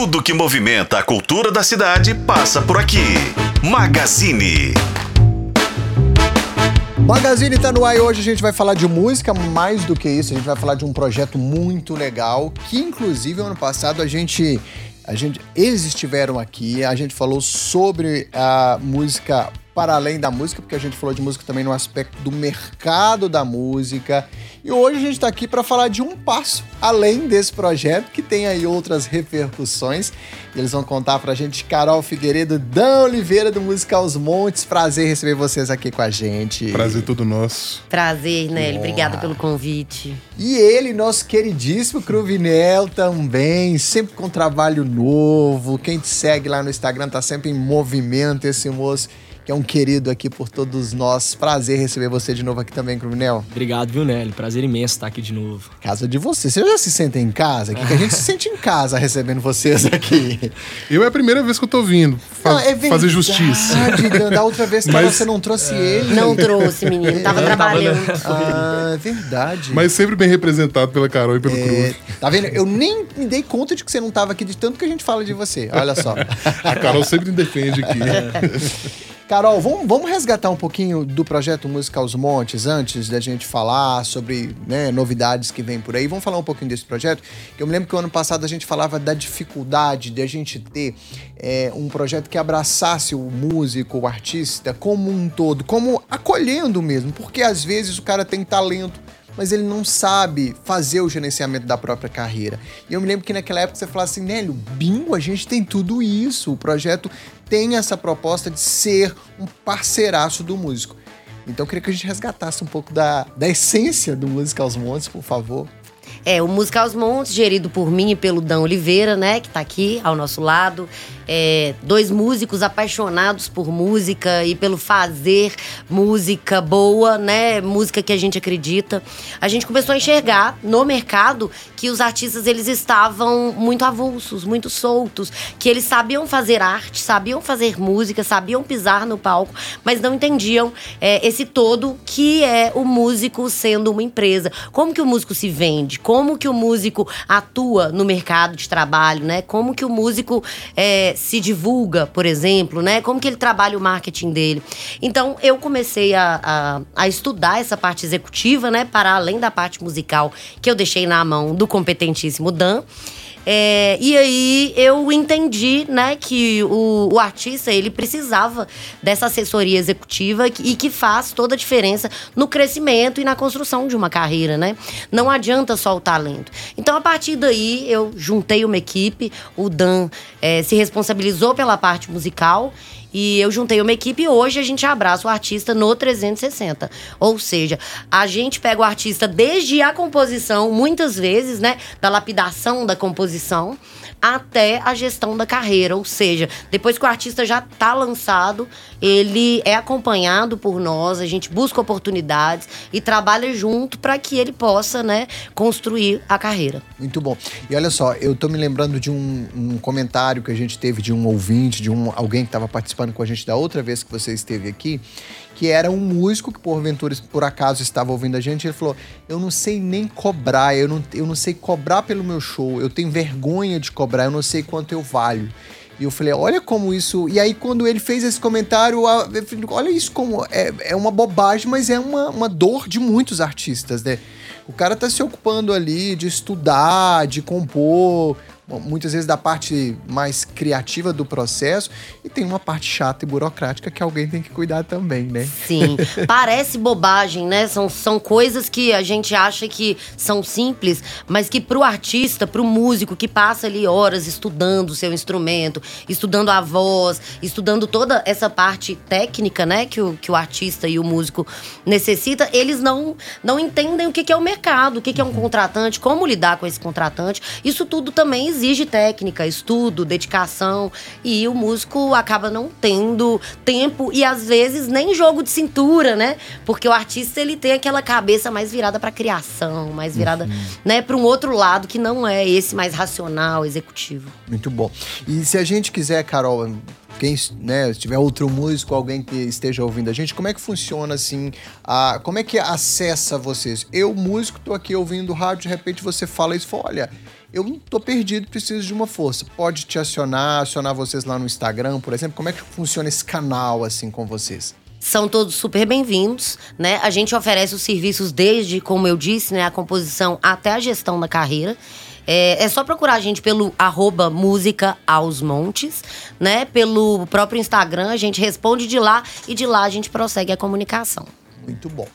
Tudo que movimenta a cultura da cidade passa por aqui. Magazine. Magazine tá no ar e hoje a gente vai falar de música, mais do que isso, a gente vai falar de um projeto muito legal, que inclusive ano passado a gente a gente eles estiveram aqui, a gente falou sobre a música para além da música, porque a gente falou de música também no aspecto do mercado da música. E hoje a gente está aqui para falar de um passo além desse projeto, que tem aí outras repercussões. E eles vão contar para a gente Carol Figueiredo, Dan Oliveira do Música aos Montes. Prazer receber vocês aqui com a gente. Prazer todo nosso. Prazer, Nelly. Obrigada pelo convite. E ele, nosso queridíssimo Cruvinel também, sempre com trabalho novo. Quem te segue lá no Instagram tá sempre em movimento esse moço que é um querido aqui por todos nós. Prazer receber você de novo aqui também, Cruvinel. Obrigado, viu, Nelly? Prazer imenso estar aqui de novo. Casa de você. Você já se sente em casa? Que, que a gente se sente em casa recebendo vocês aqui. Eu é a primeira vez que eu tô vindo fa não, é fazer justiça. Da outra vez que Mas, você não trouxe é... ele. Não trouxe, menino. Tava trabalhando. Ah, é verdade. Mas sempre bem representado pela Carol e pelo é... Cruz. Tá vendo? Eu nem me dei conta de que você não tava aqui de tanto que a gente fala de você. Olha só. a Carol sempre me defende aqui. Carol, vamos, vamos resgatar um pouquinho do projeto Música aos Montes antes da gente falar sobre né, novidades que vem por aí. Vamos falar um pouquinho desse projeto. Eu me lembro que o ano passado a gente falava da dificuldade de a gente ter é, um projeto que abraçasse o músico, o artista, como um todo, como acolhendo mesmo, porque às vezes o cara tem talento mas ele não sabe fazer o gerenciamento da própria carreira. E eu me lembro que naquela época você falava assim, Nélio, bingo, a gente tem tudo isso. O projeto tem essa proposta de ser um parceiraço do músico. Então eu queria que a gente resgatasse um pouco da, da essência do Música aos Montes, por favor. É, o Música aos Montes, gerido por mim e pelo Dan Oliveira, né, que está aqui ao nosso lado é, dois músicos apaixonados por música e pelo fazer música boa, né? Música que a gente acredita. A gente começou a enxergar no mercado que os artistas eles estavam muito avulsos, muito soltos, que eles sabiam fazer arte, sabiam fazer música, sabiam pisar no palco, mas não entendiam é, esse todo que é o músico sendo uma empresa. Como que o músico se vende? Como que o músico atua no mercado de trabalho, né? Como que o músico é, se divulga, por exemplo, né? Como que ele trabalha o marketing dele. Então, eu comecei a, a, a, estudar essa parte executiva, né? Para além da parte musical, que eu deixei na mão do competentíssimo Dan. É, e aí eu entendi, né, que o, o, artista ele precisava dessa assessoria executiva e que faz toda a diferença no crescimento e na construção de uma carreira, né? Não adianta só o talento. Então, a partir daí, eu juntei uma equipe, o Dan é, se responsabilizou pela parte musical e eu juntei uma equipe e hoje a gente abraça o artista no 360. Ou seja, a gente pega o artista desde a composição, muitas vezes, né? Da lapidação da composição até a gestão da carreira. Ou seja, depois que o artista já está lançado, ele é acompanhado por nós, a gente busca oportunidades e trabalha junto para que ele possa, né, construir a carreira. Muito bom. E olha só, eu tô me lembrando de um, um comentário que a gente teve de um ouvinte, de um alguém que estava participando com a gente da outra vez que você esteve aqui, que era um músico que porventura, por acaso, estava ouvindo a gente. Ele falou: Eu não sei nem cobrar, eu não, eu não sei cobrar pelo meu show, eu tenho vergonha de cobrar, eu não sei quanto eu valho. E eu falei, olha como isso. E aí, quando ele fez esse comentário, falei, olha isso como. É, é uma bobagem, mas é uma, uma dor de muitos artistas, né? O cara tá se ocupando ali de estudar, de compor, muitas vezes da parte mais criativa do processo e tem uma parte chata e burocrática que alguém tem que cuidar também, né? Sim. Parece bobagem, né? São, são coisas que a gente acha que são simples, mas que pro artista, pro músico que passa ali horas estudando o seu instrumento, estudando a voz, estudando toda essa parte técnica, né, que o, que o artista e o músico necessita, eles não, não entendem o que, que é o mercado, o que, que é um contratante, como lidar com esse contratante. Isso tudo também exige técnica, estudo, dedicação e o músico acaba não tendo tempo e às vezes nem jogo de cintura, né? Porque o artista ele tem aquela cabeça mais virada para criação, mais virada, uhum. né, para um outro lado que não é esse mais racional, executivo. Muito bom. E se a gente quiser, Carol, quem, né, se tiver outro músico, alguém que esteja ouvindo a gente, como é que funciona assim? A, como é que acessa vocês? Eu, músico, tô aqui ouvindo rádio, de repente você fala isso, fala, olha, eu não tô perdido, preciso de uma força. Pode te acionar, acionar vocês lá no Instagram, por exemplo. Como é que funciona esse canal assim com vocês? são todos super bem-vindos, né? A gente oferece os serviços desde, como eu disse, né, a composição até a gestão da carreira. É, é, só procurar a gente pelo arroba música aos montes, né? Pelo próprio Instagram, a gente responde de lá e de lá a gente prossegue a comunicação. Muito bom.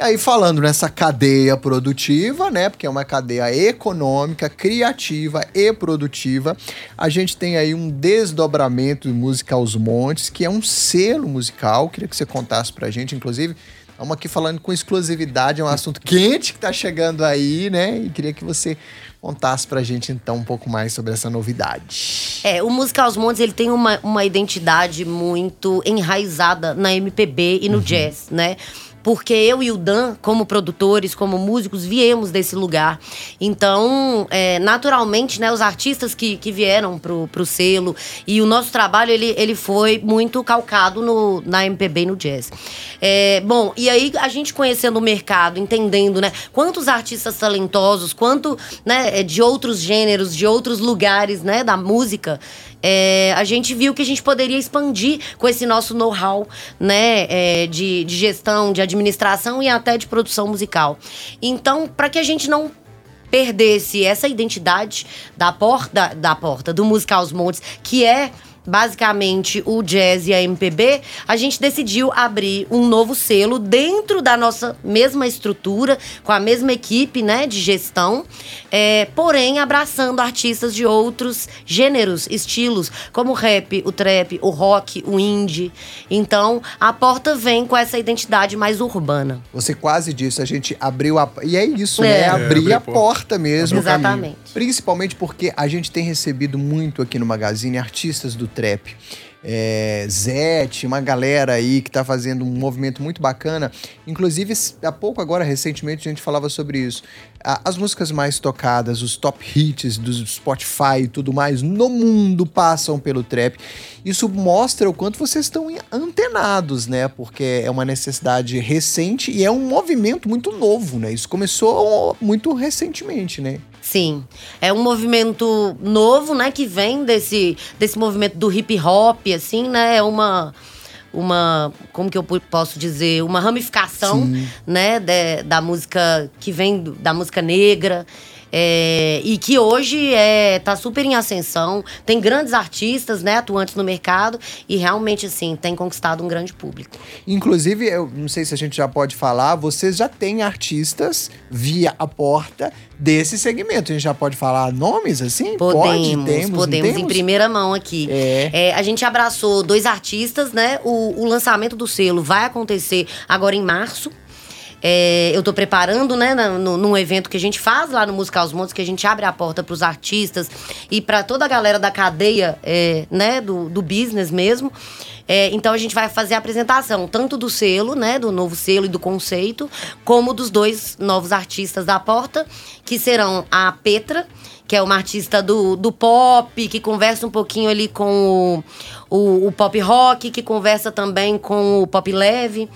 E aí, falando nessa cadeia produtiva, né? Porque é uma cadeia econômica, criativa e produtiva, a gente tem aí um desdobramento de música aos montes, que é um selo musical. Queria que você contasse pra gente, inclusive. Estamos aqui falando com exclusividade, é um assunto quente que tá chegando aí, né? E queria que você contasse pra gente então um pouco mais sobre essa novidade. É, o Música aos Montes, ele tem uma, uma identidade muito enraizada na MPB e no uhum. jazz, né? Porque eu e o Dan, como produtores, como músicos, viemos desse lugar. Então, é, naturalmente, né, os artistas que, que vieram pro, pro selo e o nosso trabalho, ele, ele foi muito calcado no, na MPB e no jazz. É, bom, e aí a gente conhecendo o mercado, entendendo, né, quantos artistas talentosos, quanto, né, de outros gêneros, de outros lugares, né, da música, é, a gente viu que a gente poderia expandir com esse nosso know-how, né, é, de, de gestão, de administração e até de produção musical. Então, para que a gente não perdesse essa identidade da porta da porta do musical Os Montes, que é basicamente o jazz e a MPB, a gente decidiu abrir um novo selo dentro da nossa mesma estrutura, com a mesma equipe né, de gestão, é, porém abraçando artistas de outros gêneros, estilos, como o rap, o trap, o rock, o indie. Então, a porta vem com essa identidade mais urbana. Você quase disse, a gente abriu a. E é isso, né? é. né? Abrir é, a porta mesmo. Exatamente. Principalmente porque a gente tem recebido muito aqui no Magazine artistas do trap. É, Zete, uma galera aí que tá fazendo um movimento muito bacana. Inclusive, há pouco agora, recentemente, a gente falava sobre isso. As músicas mais tocadas, os top hits do Spotify e tudo mais no mundo passam pelo trap. Isso mostra o quanto vocês estão antenados, né? Porque é uma necessidade recente e é um movimento muito novo, né? Isso começou muito recentemente, né? Sim, é um movimento novo, né, que vem desse, desse movimento do hip hop, assim, né, é uma uma como que eu posso dizer uma ramificação Sim. né de, da música que vem da música negra é, e que hoje está é, tá super em ascensão, tem grandes artistas né, atuantes no mercado e realmente assim tem conquistado um grande público. Inclusive, eu não sei se a gente já pode falar, vocês já têm artistas via a porta desse segmento. A gente já pode falar nomes assim? Podemos, pode, temos, podemos em primeira mão aqui. É. é. a gente abraçou dois artistas, né? O, o lançamento do selo vai acontecer agora em março. É, eu estou preparando, né, no, num evento que a gente faz lá no Musical Os Montes, que a gente abre a porta para os artistas e para toda a galera da cadeia, é, né, do, do business mesmo. É, então a gente vai fazer a apresentação tanto do selo, né, do novo selo e do conceito, como dos dois novos artistas da porta, que serão a Petra, que é uma artista do, do pop, que conversa um pouquinho ali com o, o, o pop rock, que conversa também com o pop leve.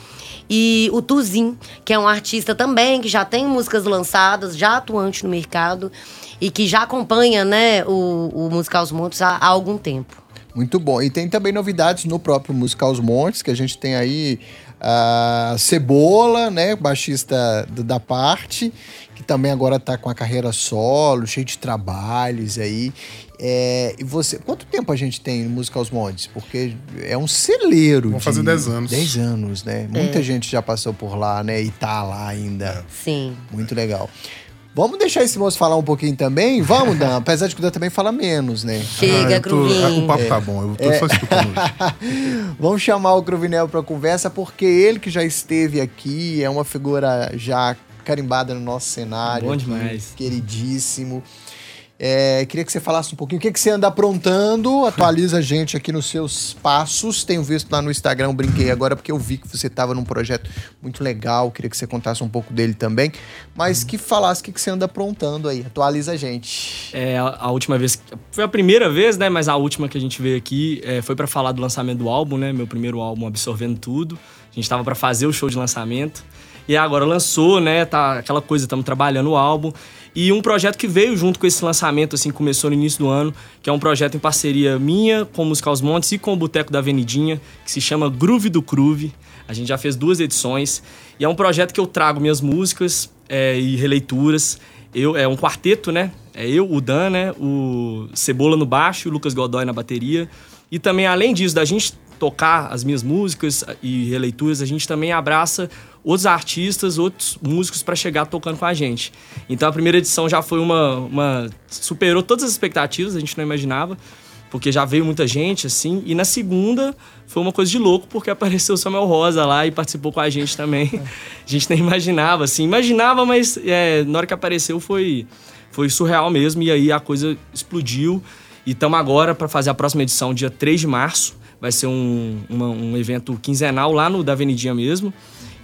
E o Tuzin, que é um artista também que já tem músicas lançadas, já atuante no mercado e que já acompanha né, o, o Musical Os Montes há, há algum tempo. Muito bom. E tem também novidades no próprio Musical Os Montes, que a gente tem aí a Cebola, né, baixista da parte, que também agora está com a carreira solo, cheio de trabalhos aí. É, e você, quanto tempo a gente tem no Música aos Montes? Porque é um celeiro. Vamos fazer 10 anos. 10 anos, né? Muita é. gente já passou por lá, né? E tá lá ainda. Sim. Muito legal. Vamos deixar esse moço falar um pouquinho também? Vamos, Dan? Apesar de que o Dan também fala menos, né? Chega, ah, Cruvinho. O papo tá bom, eu tô é. só escutando. Vamos chamar o Cruvinel pra conversa, porque ele que já esteve aqui, é uma figura já carimbada no nosso cenário. Bom demais. Queridíssimo. É, queria que você falasse um pouquinho o que, que você anda aprontando. Atualiza a gente aqui nos seus passos. Tenho visto lá no Instagram, brinquei agora porque eu vi que você estava num projeto muito legal. Queria que você contasse um pouco dele também. Mas que falasse o que, que você anda aprontando aí. Atualiza a gente. É, a, a última vez. Foi a primeira vez, né? Mas a última que a gente veio aqui é, foi para falar do lançamento do álbum, né? Meu primeiro álbum, Absorvendo Tudo. A gente estava para fazer o show de lançamento. E agora lançou, né? Tá aquela coisa, estamos trabalhando o álbum. E um projeto que veio junto com esse lançamento, assim, começou no início do ano, que é um projeto em parceria minha com Música aos Montes e com o Boteco da Avenidinha, que se chama Groove do Groove. A gente já fez duas edições. E é um projeto que eu trago minhas músicas é, e releituras. Eu, é um quarteto, né? É eu, o Dan, né? O Cebola no baixo, o Lucas Godoy na bateria. E também, além disso, da gente tocar as minhas músicas e releituras, a gente também abraça outros artistas, outros músicos para chegar tocando com a gente. Então a primeira edição já foi uma, uma, superou todas as expectativas, a gente não imaginava, porque já veio muita gente assim. E na segunda foi uma coisa de louco, porque apareceu o Samuel Rosa lá e participou com a gente também. a gente nem imaginava assim, imaginava, mas é, na hora que apareceu foi foi surreal mesmo e aí a coisa explodiu. E estamos agora para fazer a próxima edição, dia 3 de março. Vai ser um, uma, um evento quinzenal lá no da Avenidinha mesmo.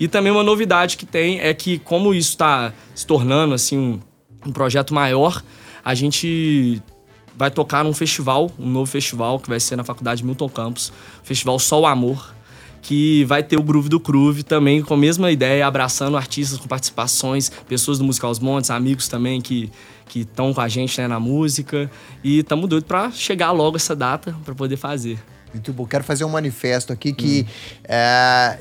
E também uma novidade que tem é que, como isso está se tornando assim um, um projeto maior, a gente vai tocar num festival, um novo festival que vai ser na Faculdade Milton Campos, Festival Sol Amor, que vai ter o Groove do Groove também com a mesma ideia, abraçando artistas com participações, pessoas do Musical Os Montes, amigos também que que estão com a gente né, na música e estamos doidos para chegar logo essa data para poder fazer. Bom. Quero fazer um manifesto aqui que hum. é,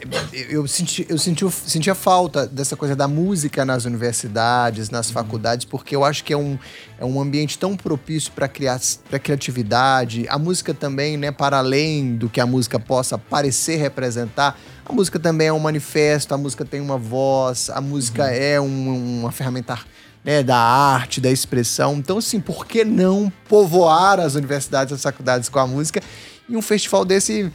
eu, senti, eu senti, a falta dessa coisa da música nas universidades, nas hum. faculdades, porque eu acho que é um, é um ambiente tão propício para criar para criatividade. A música também, né, para além do que a música possa parecer representar, a música também é um manifesto, a música tem uma voz, a música uhum. é um, uma ferramenta né, da arte, da expressão. Então, assim, por que não povoar as universidades as faculdades com a música? E um festival desse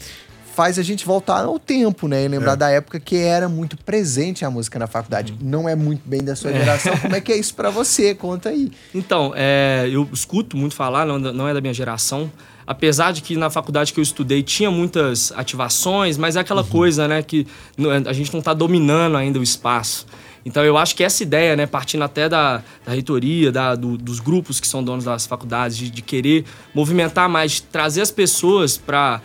faz a gente voltar ao tempo, né? E lembrar é. da época que era muito presente a música na faculdade. Uhum. Não é muito bem da sua é. geração. É. Como é que é isso para você? Conta aí. Então, é, eu escuto muito falar, não, não é da minha geração. Apesar de que na faculdade que eu estudei tinha muitas ativações, mas é aquela uhum. coisa, né, que a gente não está dominando ainda o espaço. Então eu acho que essa ideia, né, partindo até da, da reitoria, da, do, dos grupos que são donos das faculdades, de, de querer movimentar mais, de trazer as pessoas para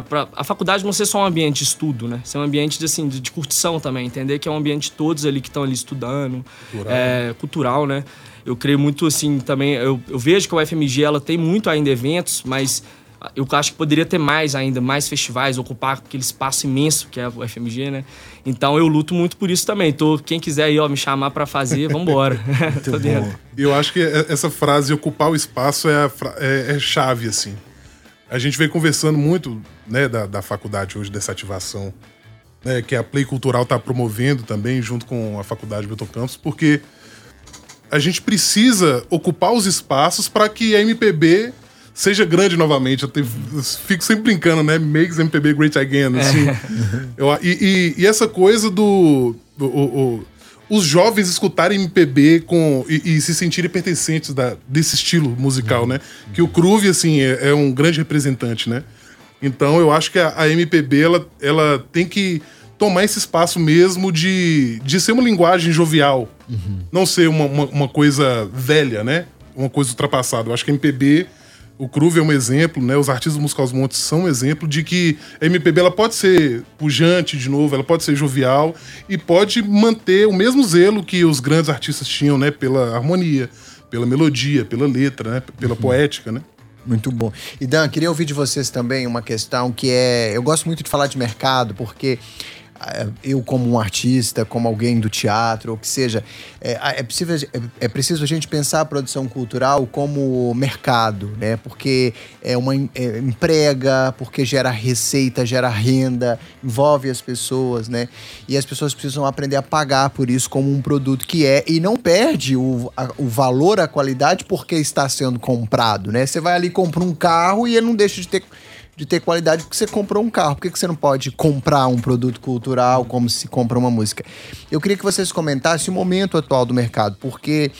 para a faculdade não ser só um ambiente de estudo, né? Ser um ambiente de, assim, de, de curtição também, entender que é um ambiente de todos ali que estão ali estudando, cultural. É, cultural, né? Eu creio muito assim também, eu, eu vejo que a UFMG ela tem muito ainda eventos, mas eu acho que poderia ter mais ainda, mais festivais, ocupar aquele espaço imenso que é o FMG, né? Então eu luto muito por isso também. Tô, quem quiser aí, ó, me chamar para fazer, vambora. Tô dentro. Eu acho que essa frase, ocupar o espaço, é, é, é, chave, assim. A gente vem conversando muito, né, da, da faculdade hoje, dessa ativação, né, que a Play Cultural está promovendo também, junto com a Faculdade Milton Campos, porque a gente precisa ocupar os espaços para que a MPB seja grande novamente. Eu, te, eu, fico sempre brincando, né? Makes MPB great again. Assim. É. Eu, e, e, e, essa coisa do. do o, o, os jovens escutarem MPB com, e, e se sentirem pertencentes da, desse estilo musical, né? Que o Groove, assim, é, é, um grande representante, né? Então eu acho que a, a MPB ela, ela tem que tomar esse espaço mesmo de, de ser uma linguagem jovial, uhum. não ser uma, uma, uma, coisa velha, né? Uma coisa ultrapassada. Eu acho que a MPB o Cruve é um exemplo, né? Os artistas musicais montes são um exemplo de que a MPB ela pode ser pujante de novo, ela pode ser jovial e pode manter o mesmo zelo que os grandes artistas tinham, né? Pela harmonia, pela melodia, pela letra, né? Pela uhum. poética, né? Muito bom. E Dan, queria ouvir de vocês também uma questão que é. Eu gosto muito de falar de mercado, porque eu como um artista, como alguém do teatro, ou que seja, é, é, possível, é, é, preciso a gente pensar a produção cultural como mercado, né? Porque é uma é, emprega, porque gera receita, gera renda, envolve as pessoas, né? E as pessoas precisam aprender a pagar por isso como um produto que é e não perde o, a, o valor, a qualidade porque está sendo comprado, né? Você vai ali compra um carro e ele não deixa de ter de ter qualidade porque você comprou um carro. Por que, que você não pode comprar um produto cultural como se compra uma música? Eu queria que vocês comentassem o momento atual do mercado, porque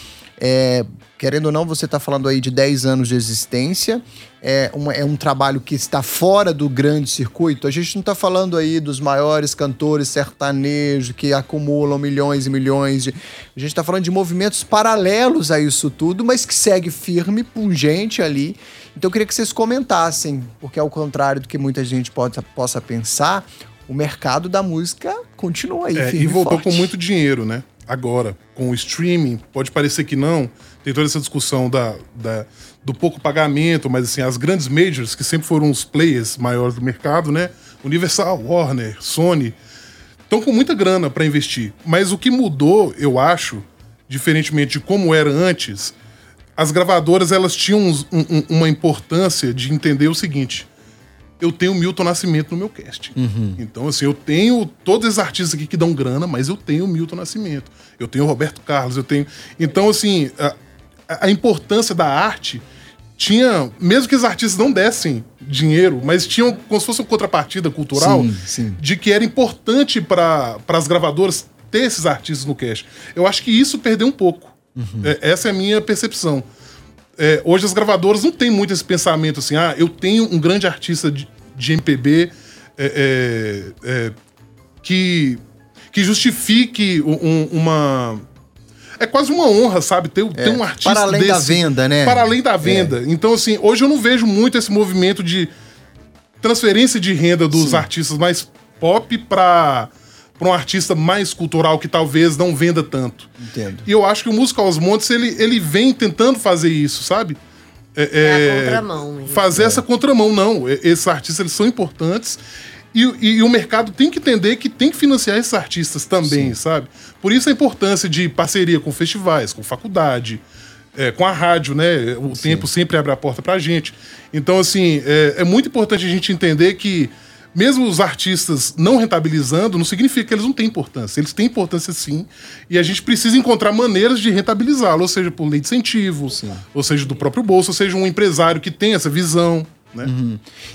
é, querendo ou não, você está falando aí de 10 anos de existência, é, uma, é um trabalho que está fora do grande circuito. A gente não está falando aí dos maiores cantores sertanejos que acumulam milhões e milhões de. A gente está falando de movimentos paralelos a isso tudo, mas que segue firme, pungente ali. Então eu queria que vocês comentassem, porque ao contrário do que muita gente pode, possa pensar, o mercado da música continua aí, É, e voltou forte. com muito dinheiro, né? Agora, com o streaming, pode parecer que não. Tem toda essa discussão da, da- do pouco pagamento, mas assim, as grandes majors, que sempre foram os players maiores do mercado, né? Universal, Warner, Sony, estão com muita grana para investir. Mas o que mudou, eu acho, diferentemente de como era antes, as gravadoras elas tinham um- um- uma importância de entender o seguinte: eu tenho Milton Nascimento no meu cast. Então, assim, eu tenho todos esses artistas aqui que dão grana, mas eu tenho Milton Nascimento. Eu tenho Roberto Carlos, eu tenho. Então, assim, a, a importância da arte tinha. Mesmo que os artistas não dessem dinheiro, mas tinham como se fosse uma contrapartida cultural Sim, sim. de que era importante para as gravadoras ter esses artistas no cast. Eu acho que isso perdeu um pouco. É, essa é a minha percepção. É, hoje as gravadoras não têm muito esse pensamento assim, ah, eu tenho um grande artista de, de MPB é, é, é, que, que justifique um- um- uma. É quase uma honra, sabe? Ter, ter um artista. para além da venda, né? Para além da venda. Então, assim, hoje eu não vejo muito esse movimento de transferência de renda dos artistas mais pop para para um artista mais cultural que talvez não venda tanto. Entendo. E eu acho que o Música aos Montes ele, ele vem tentando fazer isso, sabe? É a contramão, hein? Fazer essa contramão, não. Esses artistas eles são importantes. E, e- e o mercado tem que entender que tem que financiar esses artistas também, sabe? Por isso a importância de parceria com festivais, com faculdade, é, com a rádio, né? O tempo sempre abre a porta pra gente. Então, assim, é, é muito importante a gente entender que, mesmo os artistas não rentabilizando, não significa que eles não têm importância. Eles têm importância sim. E a gente precisa encontrar maneiras de rentabilizá-lo, ou seja, por lei de incentivo, ou seja, do próprio bolso, ou seja, um empresário que tem essa visão. Né?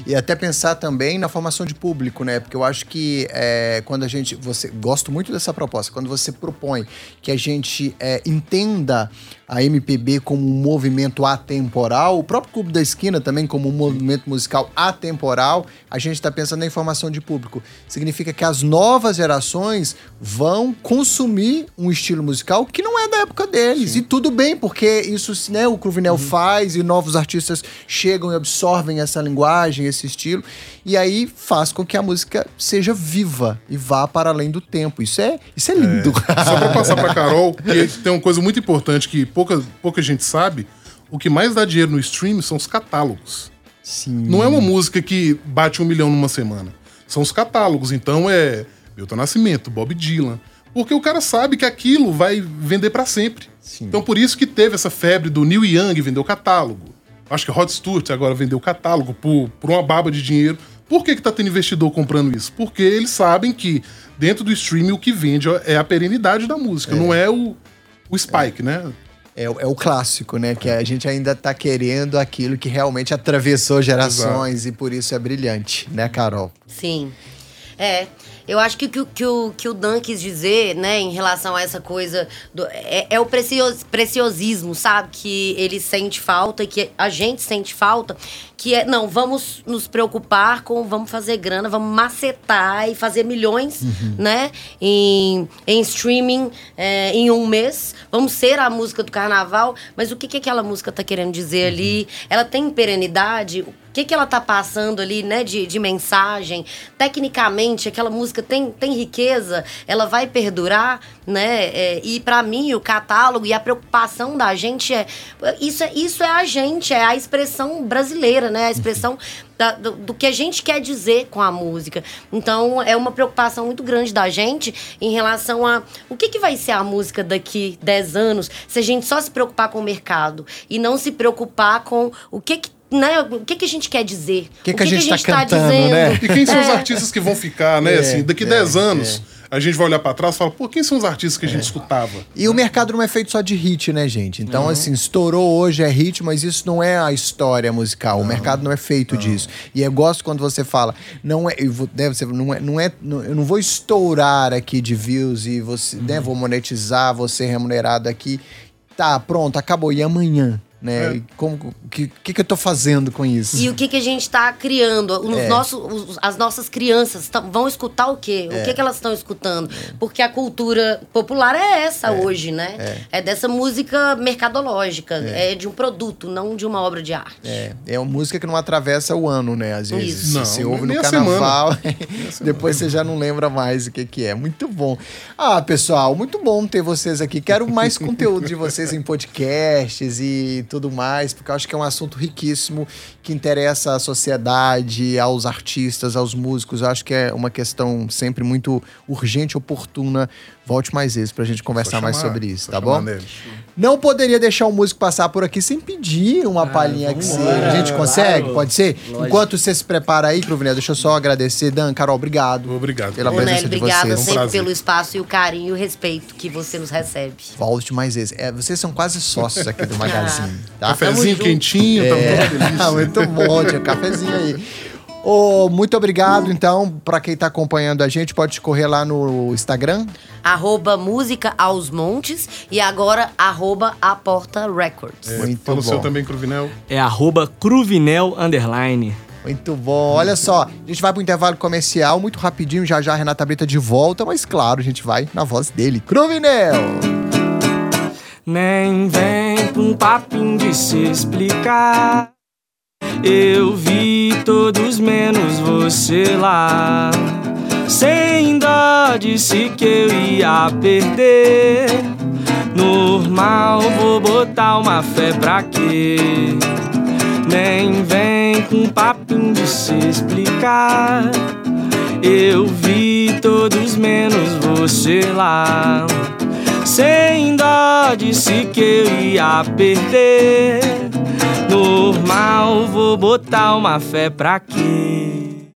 E até pensar também na formação de público, né? Porque eu acho que é, quando a gente. Você, gosto muito dessa proposta. Quando você propõe que a gente é, entenda a MPB como um movimento atemporal, o próprio Clube da Esquina também como um movimento musical atemporal, a gente está pensando na informação de público. Significa que as novas gerações vão consumir um estilo musical que não é da época deles. E tudo bem, porque isso né, o Cruvinel faz e novos artistas chegam e absorvem essa linguagem, esse estilo, e aí faz com que a música seja viva e vá para além do tempo. Isso é, isso é lindo. Só pra passar pra Carol, que tem uma coisa muito importante que pouca, pouca gente sabe. O que mais dá dinheiro no stream são os catálogos. Sim. Não é uma música que bate um milhão numa semana. São os catálogos. Então é Milton Nascimento, Bob Dylan. Porque o cara sabe que aquilo vai vender pra sempre. Sim. Então por isso que teve essa febre do Neil Young vender o catálogo. Acho que Rod Stewart agora vendeu o catálogo por, por uma baba de dinheiro. Por que, que tá tendo investidor comprando isso? Porque eles sabem que dentro do streaming o que vende é a perenidade da música, não é o, o spike, né? É, o- é o clássico, né? Que a gente ainda tá querendo aquilo que realmente atravessou gerações e por isso é brilhante, né, Carol? Sim. É. Eu acho que o que, o- que, o, que o Dan quis dizer, né, em relação a essa coisa. Do, é, é o precios, preciosismo, sabe? Que ele sente falta e que a gente sente falta. Que é, não, vamos nos preocupar com. Vamos fazer grana, vamos macetar e fazer milhões, né? Em, em streaming é, em um mês. Vamos ser a música do carnaval. Mas o que, que aquela música tá querendo dizer ali? Ela tem perenidade? Que, que ela tá passando ali, né, de, de mensagem? Tecnicamente, aquela música tem, tem riqueza, ela vai perdurar, né? É, e para mim, o catálogo e a preocupação da gente é isso, é. isso é a gente, é a expressão brasileira, né? A expressão da- do, do que a gente quer dizer com a música. Então, é uma preocupação muito grande da gente em relação a o que, que vai ser a música daqui 10 anos se a gente só se preocupar com o mercado e não se preocupar com o que que né, o que, que a gente quer dizer? que que a gente tá cantando, né? E quem são os É. artistas que vão ficar, né? É, assim, daqui é, 10 anos, a gente vai olhar pra trás e falar, pô, quem são os artistas que a gente escutava? E o mercado não é feito só de hit, né, gente? Então, assim, estourou hoje é hit, mas isso não é a história musical. O mercado não é feito disso. E eu gosto quando você fala, não é, eu vou, né, você, não é, não é, não- eu não vou estourar aqui de views e você, né, vou monetizar, vou ser remunerado aqui. Tá, pronto, acabou. E amanhã? Né? É. E como o que, que, que eu tô fazendo com isso? E o que, que a gente está criando? Os É. nossos, os- as nossas crianças tão- vão escutar o quê? O que, que elas estão escutando? Porque a cultura popular é essa hoje, né? É. dessa música mercadológica. É. de um produto, não de uma obra de arte. É, é uma música que não atravessa o ano, né? Às vezes. Isso. Não, você ouve no carnaval, depois você já não lembra mais o que, que é. Muito bom. Ah, pessoal, muito bom ter vocês aqui. Quero mais conteúdo de vocês em podcasts e tudo mais, porque eu acho que é um assunto riquíssimo que interessa à sociedade, aos artistas, aos músicos. Eu acho que é uma questão sempre muito urgente, oportuna. Volte mais vezes pra gente conversar Só mais chamar, sobre isso, tá chamar bom? neles. Não poderia deixar o músico passar por aqui sem pedir uma palhinha que seja. A gente consegue? claro. Pode ser? Lógico. Enquanto você se prepara aí, Cruvinel, deixa eu só agradecer. Dan, Carol, obrigado. Obrigado. Pela Ô, presença Nélio, de obrigada vocês. Um sempre prazer. pelo espaço e o carinho e o respeito que você nos recebe. Volte mais vezes. É, vocês são quase sócios aqui do Magazine, tá? Cafezinho quentinho, É, feliz. muito bom, tinha um cafezinho aí. Ô, muito obrigado, então, pra quem tá acompanhando a gente, pode correr lá no Instagram. Arroba Música aos Montes e agora arroba A Porta Records. É, Muito fala o seu bom. também, Cruvinel. É arroba Cruvinel Underline. Muito bom. Olha só, a gente vai pro intervalo comercial muito rapidinho, já já a Renata Brita de volta, mas claro, a gente vai na voz dele. Cruvinel! Nem vem com papinho de se explicar. Eu vi todos menos você lá. Sem dó disse que eu ia perder. Normal, vou botar uma fé pra quê? Nem vem com papinho de se explicar. Eu vi todos menos você lá. Sem dó disse que eu ia perder. Normal, vou botar uma fé pra quê?